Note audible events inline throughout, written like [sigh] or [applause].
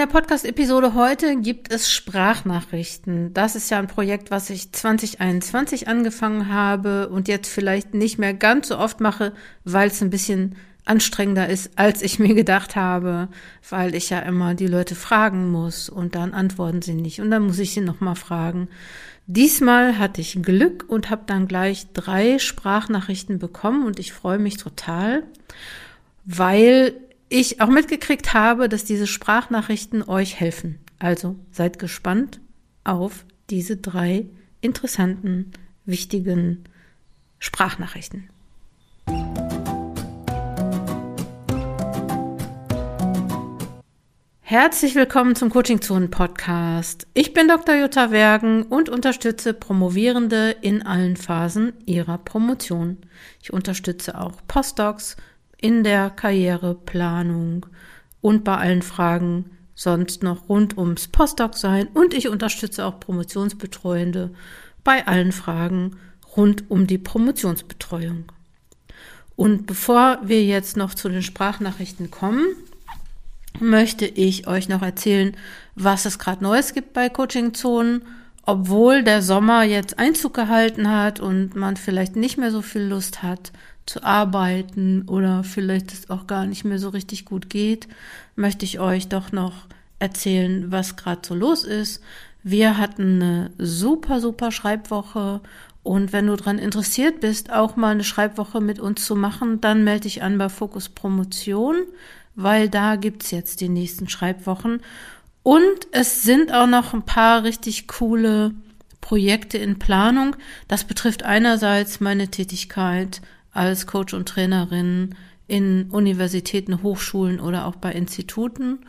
der Podcast-Episode heute gibt es Sprachnachrichten. Das ist ja ein Projekt, was ich 2021 angefangen habe und jetzt vielleicht nicht mehr ganz so oft mache, weil es ein bisschen anstrengender ist, als ich mir gedacht habe, weil ich ja immer die Leute fragen muss und dann antworten sie nicht und dann muss ich sie nochmal fragen. Diesmal hatte ich Glück und habe dann gleich drei Sprachnachrichten bekommen und ich freue mich total, weil ich auch mitgekriegt habe, dass diese Sprachnachrichten euch helfen. Also seid gespannt auf diese drei interessanten, wichtigen Sprachnachrichten. Herzlich willkommen zum Coaching Zonen Podcast. Ich bin Dr. Jutta Wergen und unterstütze Promovierende in allen Phasen ihrer Promotion. Ich unterstütze auch Postdocs, in der Karriereplanung und bei allen Fragen sonst noch rund ums Postdoc sein und ich unterstütze auch Promotionsbetreuende bei allen Fragen rund um die Promotionsbetreuung. Und bevor wir jetzt noch zu den Sprachnachrichten kommen, möchte ich euch noch erzählen, was es gerade Neues gibt bei Coaching Zonen, obwohl der Sommer jetzt Einzug gehalten hat und man vielleicht nicht mehr so viel Lust hat, zu arbeiten oder vielleicht es auch gar nicht mehr so richtig gut geht, möchte ich euch doch noch erzählen, was gerade so los ist. Wir hatten eine super, super Schreibwoche und wenn du daran interessiert bist, auch mal eine Schreibwoche mit uns zu machen, dann melde dich an bei Fokus Promotion, weil da gibt's jetzt die nächsten Schreibwochen. Und es sind auch noch ein paar richtig coole Projekte in Planung. Das betrifft einerseits meine Tätigkeit als Coach und Trainerin in Universitäten, Hochschulen oder auch bei Instituten.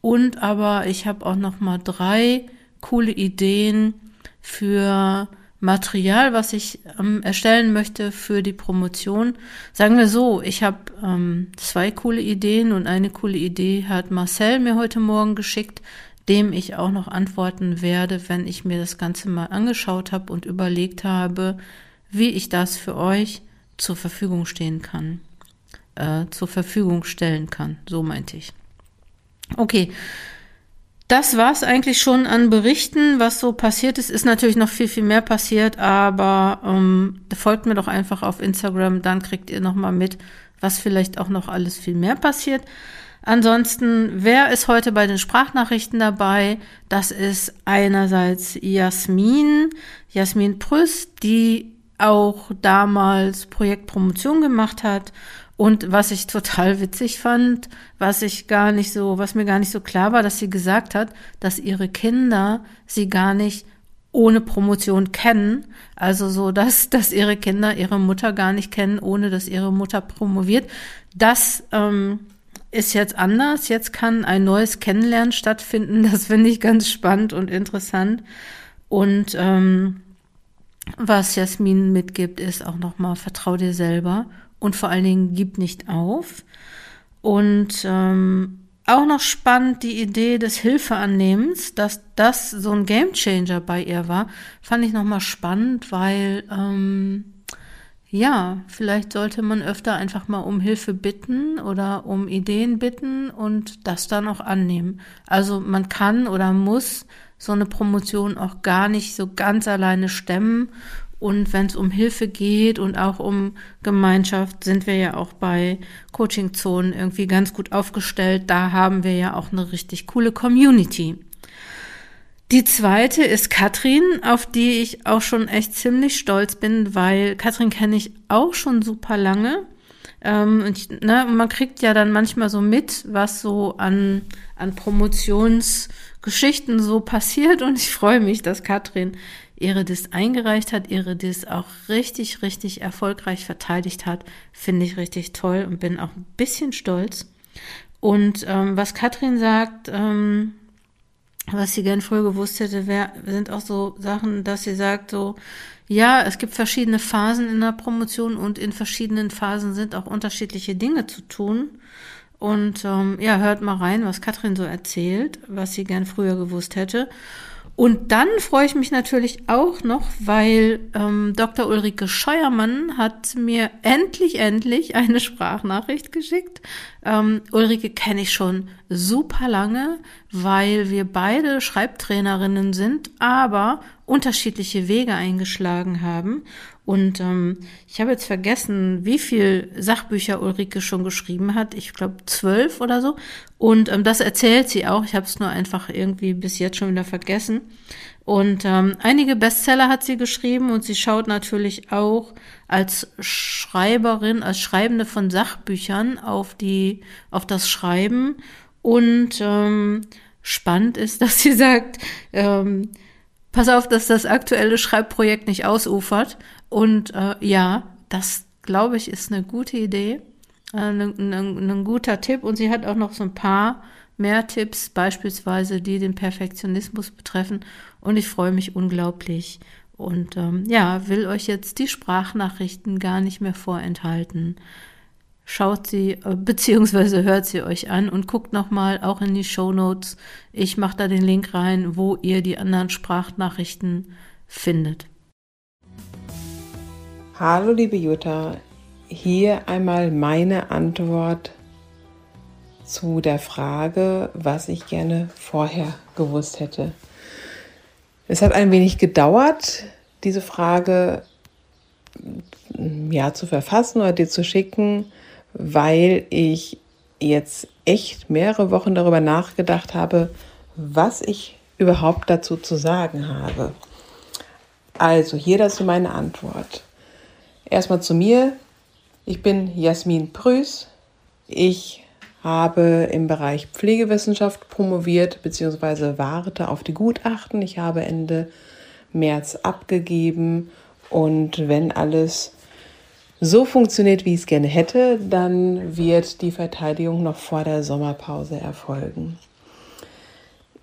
Und aber ich habe auch noch mal drei coole Ideen für Material, was ich ähm, erstellen möchte für die Promotion. Sagen wir so, ich habe ähm, zwei coole Ideen und eine coole Idee hat Marcel mir heute Morgen geschickt, dem ich auch noch antworten werde, wenn ich mir das Ganze mal angeschaut habe und überlegt habe, wie ich das für euch zur Verfügung stehen kann, äh, zur Verfügung stellen kann. So meinte ich. Okay. Das war's eigentlich schon an Berichten, was so passiert ist. Ist natürlich noch viel, viel mehr passiert, aber ähm, folgt mir doch einfach auf Instagram, dann kriegt ihr nochmal mit, was vielleicht auch noch alles viel mehr passiert. Ansonsten, wer ist heute bei den Sprachnachrichten dabei? Das ist einerseits Jasmin, Jasmin Prüss, die auch damals Projektpromotion gemacht hat und was ich total witzig fand, was ich gar nicht so, was mir gar nicht so klar war, dass sie gesagt hat, dass ihre Kinder sie gar nicht ohne Promotion kennen. Also so, dass, [laughs] dass ihre Kinder ihre Mutter gar nicht kennen, ohne dass ihre Mutter promoviert. Das ähm, ist jetzt anders. Jetzt kann ein neues Kennenlernen stattfinden. Das finde ich ganz spannend und interessant. Und ähm, was Jasmin mitgibt, ist auch nochmal, vertrau dir selber und vor allen Dingen gib nicht auf. Und ähm, auch noch spannend die Idee des Hilfeannehmens, dass das so ein Gamechanger bei ihr war, fand ich nochmal spannend, weil ähm, ja, vielleicht sollte man öfter einfach mal um Hilfe bitten oder um Ideen bitten und das dann auch annehmen. Also man kann oder muss so eine Promotion auch gar nicht so ganz alleine stemmen. Und wenn es um Hilfe geht und auch um Gemeinschaft, sind wir ja auch bei Coaching-Zonen irgendwie ganz gut aufgestellt. Da haben wir ja auch eine richtig coole Community. Die zweite ist Katrin, auf die ich auch schon echt ziemlich stolz bin, weil Katrin kenne ich auch schon super lange. Ähm, und ich, ne, man kriegt ja dann manchmal so mit, was so an, an Promotionsgeschichten so passiert. Und ich freue mich, dass Katrin ihre Dis eingereicht hat, ihre Dis auch richtig, richtig erfolgreich verteidigt hat. Finde ich richtig toll und bin auch ein bisschen stolz. Und ähm, was Katrin sagt, ähm, was sie gern früher gewusst hätte, wär, sind auch so Sachen, dass sie sagt so, ja, es gibt verschiedene Phasen in der Promotion und in verschiedenen Phasen sind auch unterschiedliche Dinge zu tun. Und ähm, ja, hört mal rein, was Katrin so erzählt, was sie gern früher gewusst hätte. Und dann freue ich mich natürlich auch noch, weil ähm, Dr. Ulrike Scheuermann hat mir endlich, endlich eine Sprachnachricht geschickt. Ähm, Ulrike kenne ich schon super lange, weil wir beide Schreibtrainerinnen sind, aber unterschiedliche Wege eingeschlagen haben. Und ähm, ich habe jetzt vergessen, wie viel Sachbücher Ulrike schon geschrieben hat. Ich glaube zwölf oder so. Und ähm, das erzählt sie auch. Ich habe es nur einfach irgendwie bis jetzt schon wieder vergessen. Und ähm, einige Bestseller hat sie geschrieben und sie schaut natürlich auch als Schreiberin, als Schreibende von Sachbüchern auf die, auf das Schreiben. Und ähm, spannend ist, [laughs] dass sie sagt, ähm, pass auf, dass das aktuelle Schreibprojekt nicht ausufert. Und äh, ja, das glaube ich ist eine gute Idee, ein äh, ne, ne, ne guter Tipp. Und sie hat auch noch so ein paar mehr Tipps, beispielsweise die den Perfektionismus betreffen. Und ich freue mich unglaublich. Und ähm, ja, will euch jetzt die Sprachnachrichten gar nicht mehr vorenthalten schaut sie äh, beziehungsweise hört sie euch an und guckt nochmal auch in die Show Notes. Ich mache da den Link rein, wo ihr die anderen Sprachnachrichten findet. Hallo liebe Jutta, hier einmal meine Antwort zu der Frage, was ich gerne vorher gewusst hätte. Es hat ein wenig gedauert, diese Frage ja zu verfassen oder dir zu schicken, weil ich jetzt echt mehrere Wochen darüber nachgedacht habe, was ich überhaupt dazu zu sagen habe. Also hier dazu meine Antwort. Erstmal zu mir. Ich bin Jasmin Prüß. Ich habe im Bereich Pflegewissenschaft promoviert bzw. warte auf die Gutachten. Ich habe Ende März abgegeben und wenn alles so funktioniert, wie ich es gerne hätte, dann wird die Verteidigung noch vor der Sommerpause erfolgen.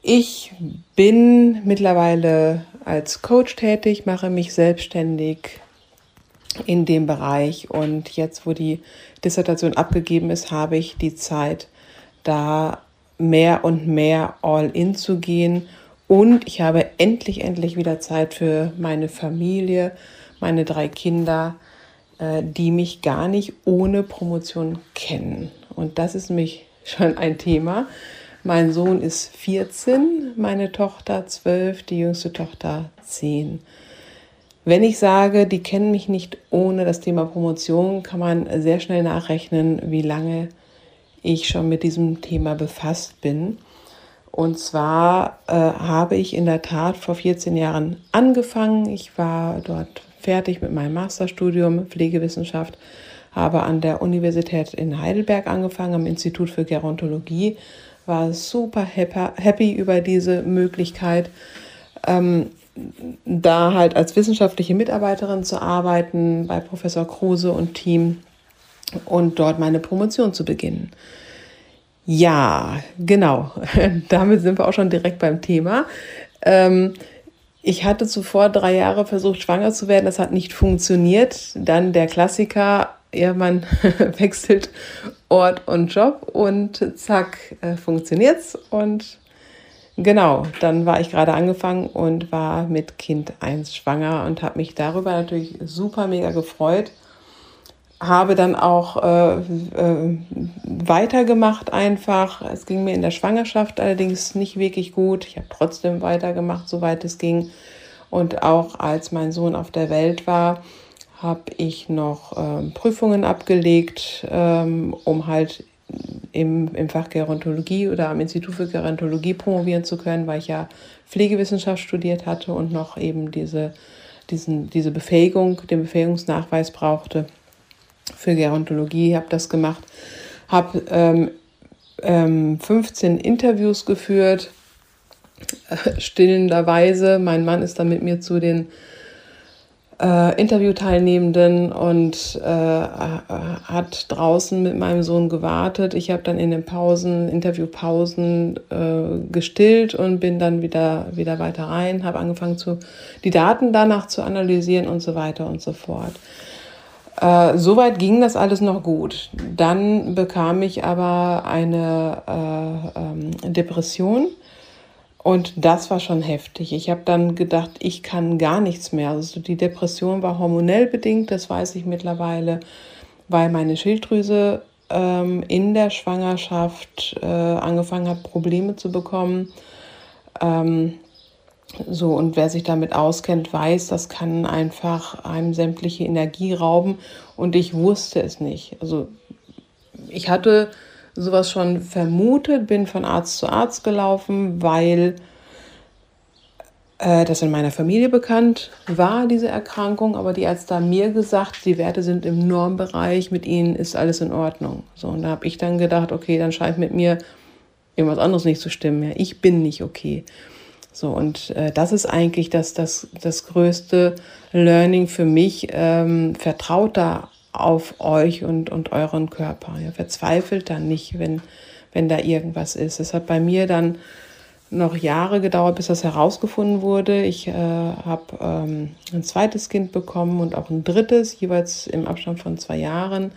Ich bin mittlerweile als Coach tätig, mache mich selbstständig in dem Bereich und jetzt, wo die Dissertation abgegeben ist, habe ich die Zeit, da mehr und mehr all in zu gehen und ich habe endlich, endlich wieder Zeit für meine Familie, meine drei Kinder, äh, die mich gar nicht ohne Promotion kennen. Und das ist mich [laughs] schon ein Thema. Mein Sohn ist 14, meine Tochter 12, die jüngste Tochter 10. Wenn ich sage, die kennen mich nicht ohne das Thema Promotion, kann man sehr schnell nachrechnen, wie lange ich schon mit diesem Thema befasst bin. Und zwar äh, habe ich in der Tat vor 14 Jahren angefangen. Ich war dort fertig mit meinem Masterstudium Pflegewissenschaft, habe an der Universität in Heidelberg angefangen, am Institut für Gerontologie, war super happy über diese Möglichkeit, ähm, da halt als wissenschaftliche Mitarbeiterin zu arbeiten bei Professor Kruse und Team und dort meine Promotion zu beginnen. Ja, genau. [laughs] Damit sind wir auch schon direkt beim Thema. Ähm, ich hatte zuvor drei Jahre versucht, schwanger zu werden. Das hat nicht funktioniert. Dann der Klassiker, ja, man [laughs] wechselt Ort und Job und zack, äh, funktioniert's. Und genau, dann war ich gerade angefangen und war mit Kind 1 schwanger und habe mich darüber natürlich super mega gefreut habe dann auch äh, äh, weitergemacht einfach. Es ging mir in der Schwangerschaft allerdings nicht wirklich gut. Ich habe trotzdem weitergemacht, soweit es ging. Und auch als mein Sohn auf der Welt war, habe ich noch ähm, Prüfungen abgelegt, ähm, um halt im, im Fach Gerontologie oder am Institut für Gerontologie promovieren zu können, weil ich ja Pflegewissenschaft studiert hatte und noch eben diese, diesen, diese Befähigung, den Befähigungsnachweis brauchte für Gerontologie, habe das gemacht, habe ähm, ähm, 15 Interviews geführt, äh, stillenderweise. Mein Mann ist dann mit mir zu den äh, Interviewteilnehmenden und äh, hat draußen mit meinem Sohn gewartet. Ich habe dann in den Pausen, Interviewpausen äh, gestillt und bin dann wieder, wieder weiter rein, habe angefangen, zu, die Daten danach zu analysieren und so weiter und so fort. Äh, soweit ging das alles noch gut. Dann bekam ich aber eine äh, ähm, Depression Und das war schon heftig. Ich habe dann gedacht, ich kann gar nichts mehr. Also die Depression war hormonell bedingt, das weiß ich mittlerweile, weil meine Schilddrüse ähm, in der Schwangerschaft äh, angefangen hat, Probleme zu bekommen. Ähm, so, und wer sich damit auskennt, weiß, das kann einfach einem sämtliche Energie rauben. Und ich wusste es nicht. Also ich hatte sowas schon vermutet, bin von Arzt zu Arzt gelaufen, weil äh, das in meiner Familie bekannt war, diese Erkrankung. Aber die Ärzte haben mir gesagt, die Werte sind im Normbereich, mit ihnen ist alles in Ordnung. So, und da habe ich dann gedacht, okay, dann scheint mit mir irgendwas anderes nicht zu stimmen. Ja, ich bin nicht okay. So, und äh, das ist eigentlich das, das, das größte Learning für mich. Ähm, vertraut da auf euch und, und euren Körper. Ja, verzweifelt dann nicht, wenn, wenn da irgendwas ist. Es hat bei mir dann noch Jahre gedauert, bis das herausgefunden wurde. Ich äh, habe ähm, ein zweites Kind bekommen und auch ein drittes, jeweils im Abstand von zwei Jahren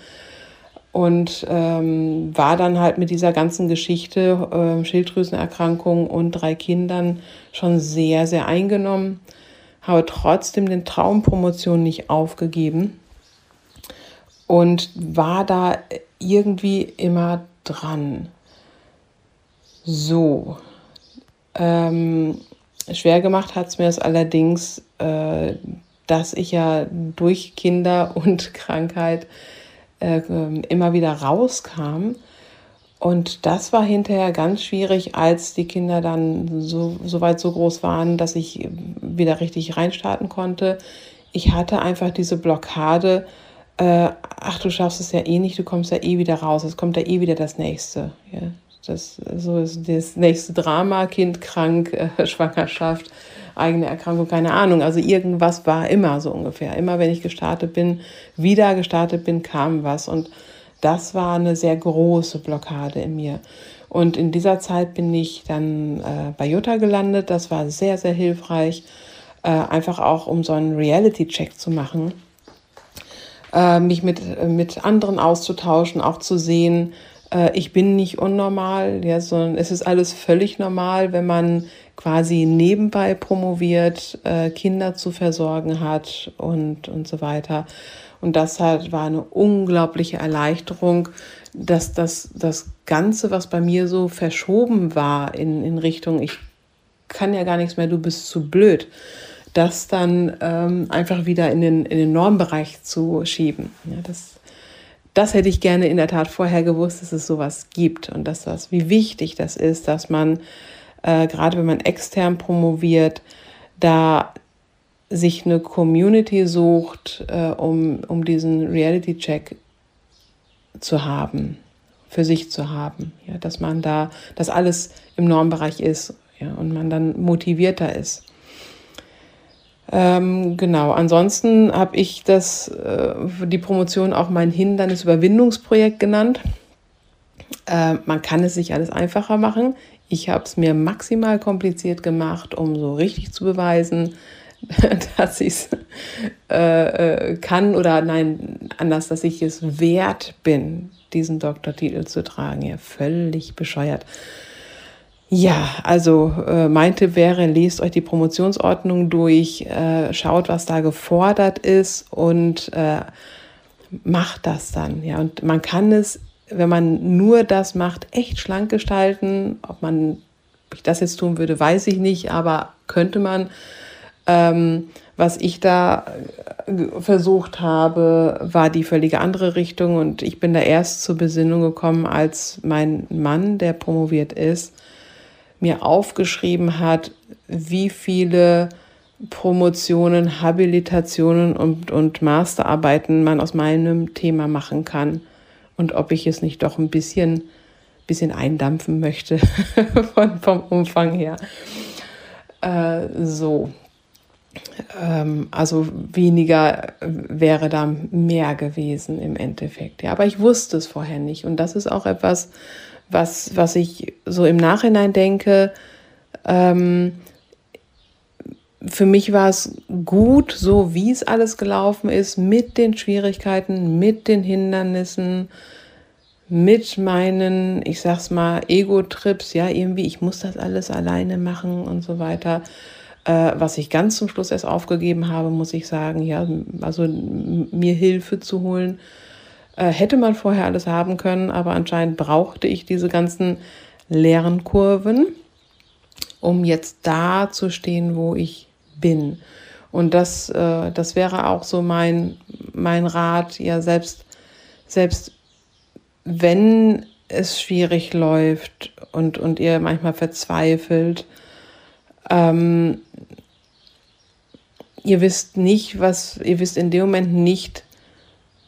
und ähm, war dann halt mit dieser ganzen Geschichte äh, Schilddrüsenerkrankung und drei Kindern schon sehr, sehr eingenommen, habe trotzdem den Traumpromotion nicht aufgegeben und war da irgendwie immer dran. So, ähm, schwer gemacht hat es mir es allerdings, äh, dass ich ja durch Kinder [laughs] und Krankheit äh, immer wieder rauskam. Und das war hinterher ganz schwierig, als die Kinder dann so, so weit so groß waren, dass ich wieder richtig reinstarten konnte. Ich hatte einfach diese Blockade, äh, ach, du schaffst es ja eh nicht, du kommst ja eh wieder raus, es kommt ja eh wieder das nächste. Ja. Das so ist das nächste Drama, Kind krank, äh, [laughs] Schwangerschaft, eigene Erkrankung, keine Ahnung. Also irgendwas war immer so ungefähr. Immer wenn ich gestartet bin, wieder gestartet bin, kam was. Und das war eine sehr große Blockade in mir. Und in dieser Zeit bin ich dann äh, bei Jutta gelandet. Das war sehr, sehr hilfreich. Äh, einfach auch, um so einen Reality-Check zu machen. Äh, mich mit, mit anderen auszutauschen, auch zu sehen, äh, ich bin nicht unnormal, ja, sondern es ist alles völlig normal, wenn man quasi nebenbei promoviert, äh, Kinder zu versorgen hat und, und so weiter. Und das halt war eine unglaubliche Erleichterung, dass das, das Ganze, was bei mir so verschoben war in, in Richtung, ich kann ja gar nichts mehr, du bist zu blöd, das dann ähm, einfach wieder in den, in den Normbereich zu schieben. Ja, das das hätte ich gerne in der Tat vorher gewusst, dass es sowas gibt und dass das, wie wichtig das ist, dass man, äh, gerade wenn man extern promoviert, da sich eine Community sucht, äh, um, um diesen Reality-Check zu haben, für sich zu haben. Ja, dass man da, dass alles im Normbereich ist ja, und man dann motivierter ist. Ähm, genau, ansonsten habe ich das, äh, die Promotion auch mein Hindernisüberwindungsprojekt genannt. Äh, man kann es sich alles einfacher machen. Ich habe es mir maximal kompliziert gemacht, um so richtig zu beweisen, [laughs] dass ich es äh, äh, kann oder nein, anders, dass ich es wert bin, diesen Doktortitel zu tragen. Ja, völlig bescheuert. Ja, also äh, mein Tipp wäre, lest euch die Promotionsordnung durch, äh, schaut, was da gefordert ist und äh, macht das dann. Ja, und man kann es, wenn man nur das macht, echt schlank gestalten. Ob man ob ich das jetzt tun würde, weiß ich nicht, aber könnte man. Ähm, was ich da äh, versucht habe, war die völlige andere Richtung und ich bin da erst zur Besinnung gekommen, als mein Mann, der promoviert ist, mir aufgeschrieben hat, wie viele Promotionen, Habilitationen und, und Masterarbeiten man aus meinem Thema machen kann und ob ich es nicht doch ein bisschen, bisschen eindampfen möchte [laughs] von, vom Umfang her. Äh, so. Ähm, also weniger wäre da mehr gewesen im Endeffekt. Ja, aber ich wusste es vorher nicht. Und das ist auch etwas, was, was ich so im Nachhinein denke, ähm, für mich war es gut, so wie es alles gelaufen ist, mit den Schwierigkeiten, mit den Hindernissen, mit meinen, ich sag's mal, Ego-Trips, ja, irgendwie, ich muss das alles alleine machen und so weiter. Äh, was ich ganz zum Schluss erst aufgegeben habe, muss ich sagen, ja, also mir Hilfe zu holen, äh, hätte man vorher alles haben können, aber anscheinend brauchte ich diese ganzen Lernkurven, um jetzt da zu stehen, wo ich bin. Und das, äh, das wäre auch so mein, mein Rat, ja, selbst, selbst wenn es schwierig läuft und, und ihr manchmal verzweifelt, ähm, ihr wisst nicht, was, ihr wisst in dem Moment nicht,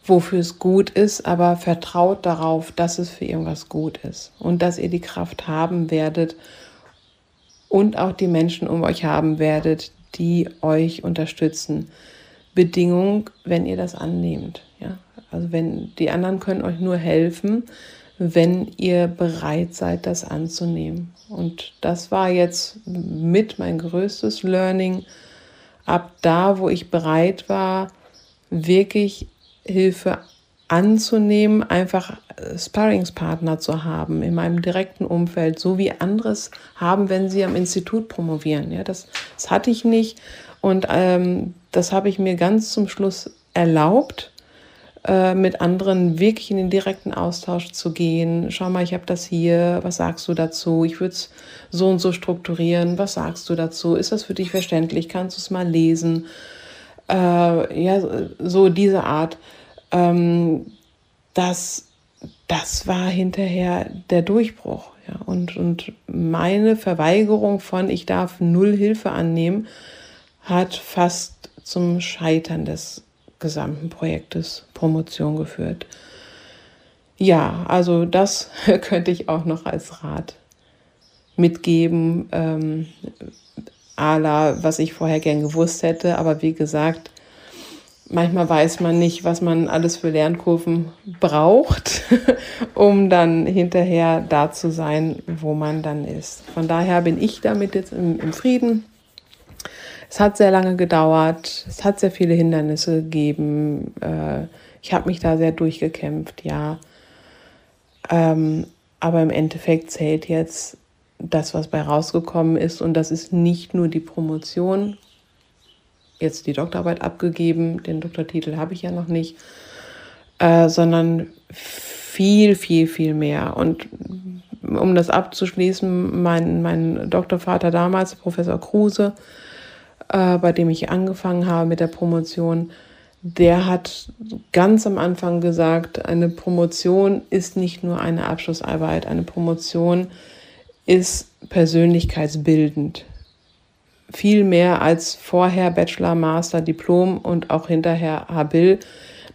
wofür es gut ist, aber vertraut darauf, dass es für irgendwas gut ist und dass ihr die Kraft haben werdet und auch die Menschen um euch haben werdet, die euch unterstützen. Bedingung, wenn ihr das annehmt. Ja? Also wenn die anderen können euch nur helfen, wenn ihr bereit seid, das anzunehmen. Und das war jetzt mit mein größtes Learning. Ab da, wo ich bereit war, wirklich Hilfe anzunehmen, einfach Sparringspartner zu haben in meinem direkten Umfeld, so wie anderes haben, wenn sie am Institut promovieren. Ja, das, das hatte ich nicht und ähm, das habe ich mir ganz zum Schluss erlaubt äh, mit anderen wirklich in den direkten Austausch zu gehen. Schau mal, ich habe das hier, was sagst du dazu? Ich würde es so und so strukturieren, was sagst du dazu? Ist das für dich verständlich? Kannst du es mal lesen? Äh, ja, so diese Art. Ähm, das, das war hinterher der Durchbruch. Ja, und, und meine Verweigerung von, ich darf null Hilfe annehmen, hat fast zum Scheitern des gesamten Projektes Promotion geführt. Ja, also das [laughs] könnte ich auch noch als Rat mitgeben, ähm, la, was ich vorher gern gewusst hätte. Aber wie gesagt, manchmal weiß man nicht, was man alles für Lernkurven braucht, [laughs] um dann hinterher da zu sein, wo man dann ist. Von daher bin ich damit jetzt im, im Frieden. Es hat sehr lange gedauert, es hat sehr viele Hindernisse gegeben. Äh, ich habe mich da sehr durchgekämpft, ja. Ähm, aber im Endeffekt zählt jetzt das, was bei rausgekommen ist. Und das ist nicht nur die Promotion, jetzt die Doktorarbeit abgegeben, den Doktortitel habe ich ja noch nicht, äh, sondern viel, viel, viel mehr. Und um das abzuschließen, mein, mein Doktorvater damals, Professor Kruse, äh, bei dem ich angefangen habe mit der Promotion, der hat ganz am Anfang gesagt, eine Promotion ist nicht nur eine Abschlussarbeit, eine Promotion ist persönlichkeitsbildend. Viel mehr als vorher Bachelor, Master, Diplom und auch hinterher Habil.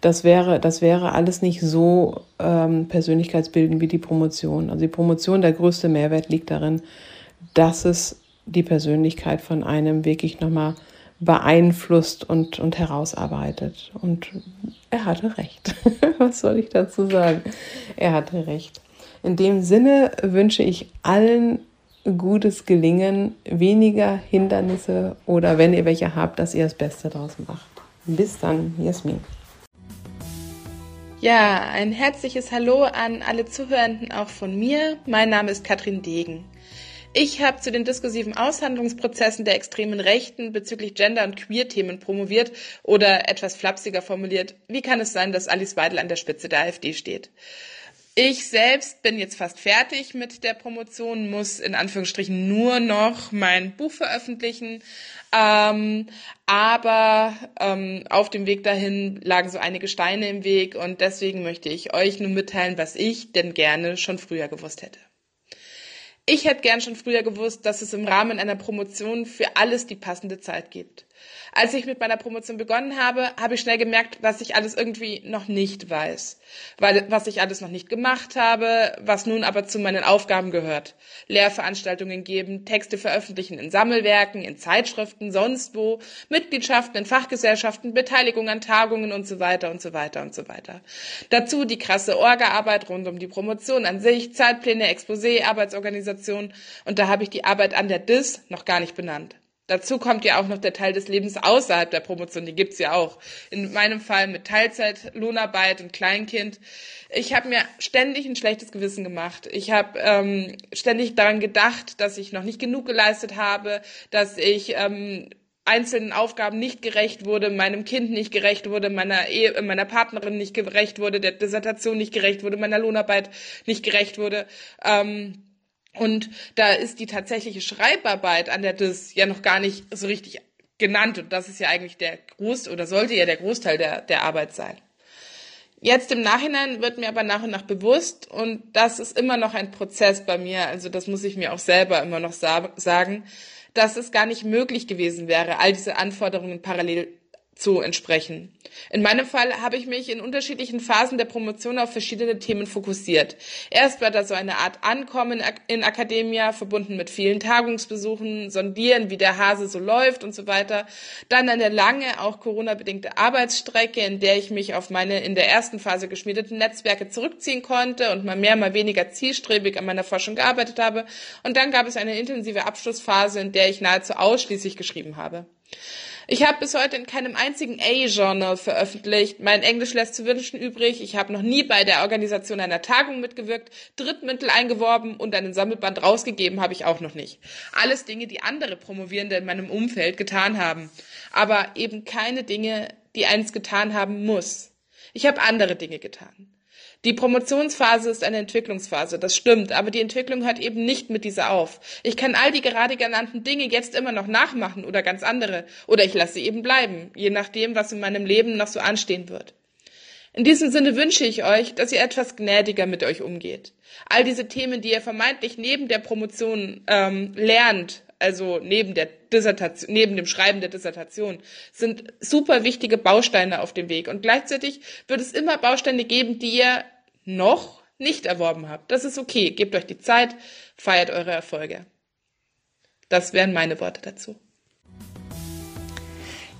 Das wäre, das wäre alles nicht so ähm, persönlichkeitsbildend wie die Promotion. Also die Promotion, der größte Mehrwert liegt darin, dass es die Persönlichkeit von einem wirklich nochmal beeinflusst und, und herausarbeitet. Und er hatte recht. [laughs] Was soll ich dazu sagen? Er hatte recht. In dem Sinne wünsche ich allen gutes Gelingen, weniger Hindernisse oder wenn ihr welche habt, dass ihr das Beste draus macht. Bis dann, Jasmin. Ja, ein herzliches Hallo an alle Zuhörenden auch von mir. Mein Name ist Katrin Degen. Ich habe zu den diskursiven Aushandlungsprozessen der extremen Rechten bezüglich Gender- und Queer-Themen promoviert oder etwas flapsiger formuliert, wie kann es sein, dass Alice Weidel an der Spitze der AfD steht? Ich selbst bin jetzt fast fertig mit der Promotion, muss in Anführungsstrichen nur noch mein Buch veröffentlichen. Ähm, aber ähm, auf dem Weg dahin lagen so einige Steine im Weg und deswegen möchte ich euch nun mitteilen, was ich denn gerne schon früher gewusst hätte. Ich hätte gern schon früher gewusst, dass es im Rahmen einer Promotion für alles die passende Zeit gibt. Als ich mit meiner Promotion begonnen habe, habe ich schnell gemerkt, was ich alles irgendwie noch nicht weiß. Weil, was ich alles noch nicht gemacht habe, was nun aber zu meinen Aufgaben gehört. Lehrveranstaltungen geben, Texte veröffentlichen in Sammelwerken, in Zeitschriften, sonst wo, Mitgliedschaften in Fachgesellschaften, Beteiligung an Tagungen und so weiter und so weiter und so weiter. Dazu die krasse Orga-Arbeit rund um die Promotion an sich, Zeitpläne, Exposé, Arbeitsorganisation und da habe ich die Arbeit an der DIS noch gar nicht benannt. Dazu kommt ja auch noch der Teil des Lebens außerhalb der Promotion, die gibt's ja auch. In meinem Fall mit Teilzeit, Lohnarbeit und Kleinkind. Ich habe mir ständig ein schlechtes Gewissen gemacht. Ich habe ähm, ständig daran gedacht, dass ich noch nicht genug geleistet habe, dass ich ähm, einzelnen Aufgaben nicht gerecht wurde, meinem Kind nicht gerecht wurde, meiner Ehe, meiner Partnerin nicht gerecht wurde, der Dissertation nicht gerecht wurde, meiner Lohnarbeit nicht gerecht wurde. Ähm, und da ist die tatsächliche Schreibarbeit an der DIS ja noch gar nicht so richtig genannt. Und das ist ja eigentlich der Groß oder sollte ja der Großteil der, der Arbeit sein. Jetzt im Nachhinein wird mir aber nach und nach bewusst, und das ist immer noch ein Prozess bei mir, also das muss ich mir auch selber immer noch sagen, dass es gar nicht möglich gewesen wäre, all diese Anforderungen parallel zu entsprechen. In meinem Fall habe ich mich in unterschiedlichen Phasen der Promotion auf verschiedene Themen fokussiert. Erst war da so eine Art Ankommen in Akademia, verbunden mit vielen Tagungsbesuchen, sondieren, wie der Hase so läuft und so weiter. Dann eine lange, auch Corona-bedingte Arbeitsstrecke, in der ich mich auf meine in der ersten Phase geschmiedeten Netzwerke zurückziehen konnte und mal mehr, mal weniger zielstrebig an meiner Forschung gearbeitet habe. Und dann gab es eine intensive Abschlussphase, in der ich nahezu ausschließlich geschrieben habe. Ich habe bis heute in keinem einzigen A-Journal veröffentlicht. Mein Englisch lässt zu wünschen übrig. Ich habe noch nie bei der Organisation einer Tagung mitgewirkt, Drittmittel eingeworben und einen Sammelband rausgegeben habe ich auch noch nicht. Alles Dinge, die andere Promovierende in meinem Umfeld getan haben. Aber eben keine Dinge, die eins getan haben muss. Ich habe andere Dinge getan. Die Promotionsphase ist eine Entwicklungsphase, das stimmt, aber die Entwicklung hört eben nicht mit dieser auf. Ich kann all die gerade genannten Dinge jetzt immer noch nachmachen oder ganz andere, oder ich lasse sie eben bleiben, je nachdem, was in meinem Leben noch so anstehen wird. In diesem Sinne wünsche ich euch, dass ihr etwas gnädiger mit euch umgeht. All diese Themen, die ihr vermeintlich neben der Promotion ähm, lernt, also neben der Dissertation, neben dem Schreiben der Dissertation, sind super wichtige Bausteine auf dem Weg. Und gleichzeitig wird es immer Bausteine geben, die ihr noch nicht erworben habt. Das ist okay. Gebt euch die Zeit, feiert eure Erfolge. Das wären meine Worte dazu.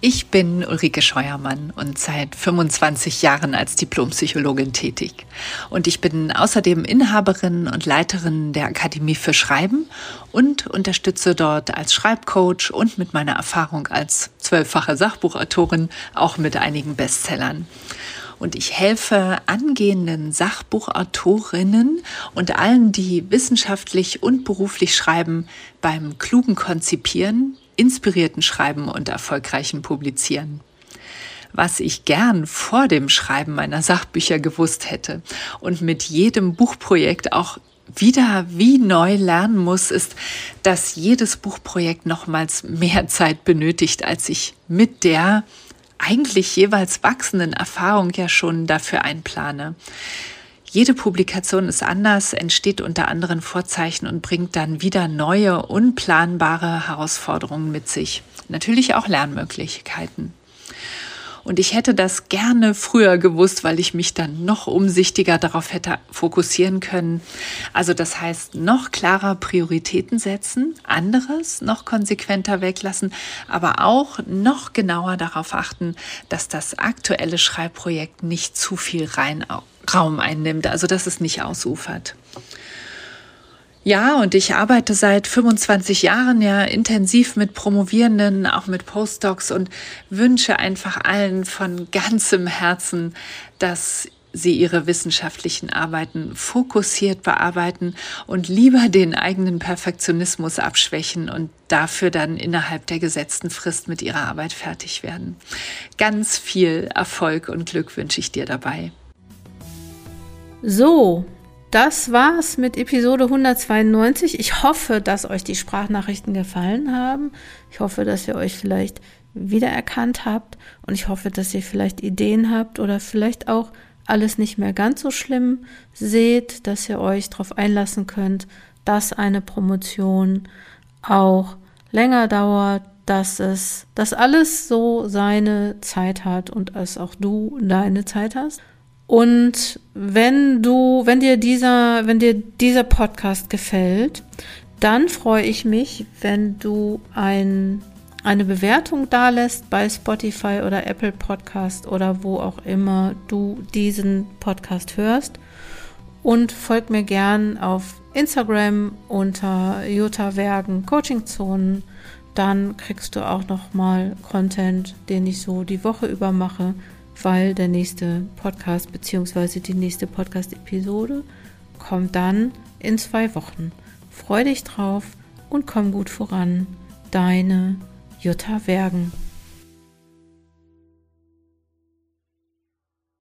Ich bin Ulrike Scheuermann und seit 25 Jahren als Diplompsychologin tätig. Und ich bin außerdem Inhaberin und Leiterin der Akademie für Schreiben und unterstütze dort als Schreibcoach und mit meiner Erfahrung als zwölffache Sachbuchautorin auch mit einigen Bestsellern. Und ich helfe angehenden Sachbuchautorinnen und allen, die wissenschaftlich und beruflich schreiben, beim klugen Konzipieren, inspirierten Schreiben und erfolgreichen Publizieren was ich gern vor dem Schreiben meiner Sachbücher gewusst hätte und mit jedem Buchprojekt auch wieder wie neu lernen muss, ist, dass jedes Buchprojekt nochmals mehr Zeit benötigt, als ich mit der eigentlich jeweils wachsenden Erfahrung ja schon dafür einplane. Jede Publikation ist anders, entsteht unter anderen Vorzeichen und bringt dann wieder neue, unplanbare Herausforderungen mit sich. Natürlich auch Lernmöglichkeiten. Und ich hätte das gerne früher gewusst, weil ich mich dann noch umsichtiger darauf hätte fokussieren können. Also das heißt, noch klarer Prioritäten setzen, anderes noch konsequenter weglassen, aber auch noch genauer darauf achten, dass das aktuelle Schreibprojekt nicht zu viel Raum einnimmt, also dass es nicht ausufert. Ja, und ich arbeite seit 25 Jahren ja intensiv mit Promovierenden, auch mit Postdocs und wünsche einfach allen von ganzem Herzen, dass sie ihre wissenschaftlichen Arbeiten fokussiert bearbeiten und lieber den eigenen Perfektionismus abschwächen und dafür dann innerhalb der gesetzten Frist mit ihrer Arbeit fertig werden. Ganz viel Erfolg und Glück wünsche ich dir dabei. So, das war's mit Episode 192. Ich hoffe, dass euch die Sprachnachrichten gefallen haben. Ich hoffe, dass ihr euch vielleicht wiedererkannt habt und ich hoffe, dass ihr vielleicht Ideen habt oder vielleicht auch alles nicht mehr ganz so schlimm seht, dass ihr euch darauf einlassen könnt, dass eine Promotion auch länger dauert, dass es, dass alles so seine Zeit hat und dass auch du deine Zeit hast. Und wenn du, wenn dir dieser, wenn dir dieser Podcast gefällt, dann freue ich mich, wenn du ein, eine Bewertung da lässt bei Spotify oder Apple Podcast oder wo auch immer du diesen Podcast hörst. Und folg mir gern auf Instagram unter Jutta Wergen Coaching Zonen dann kriegst du auch noch mal Content, den ich so die Woche über mache, weil der nächste Podcast bzw. die nächste Podcast-Episode kommt dann in zwei Wochen. Freu dich drauf und komm gut voran. Deine Jutta Wergen.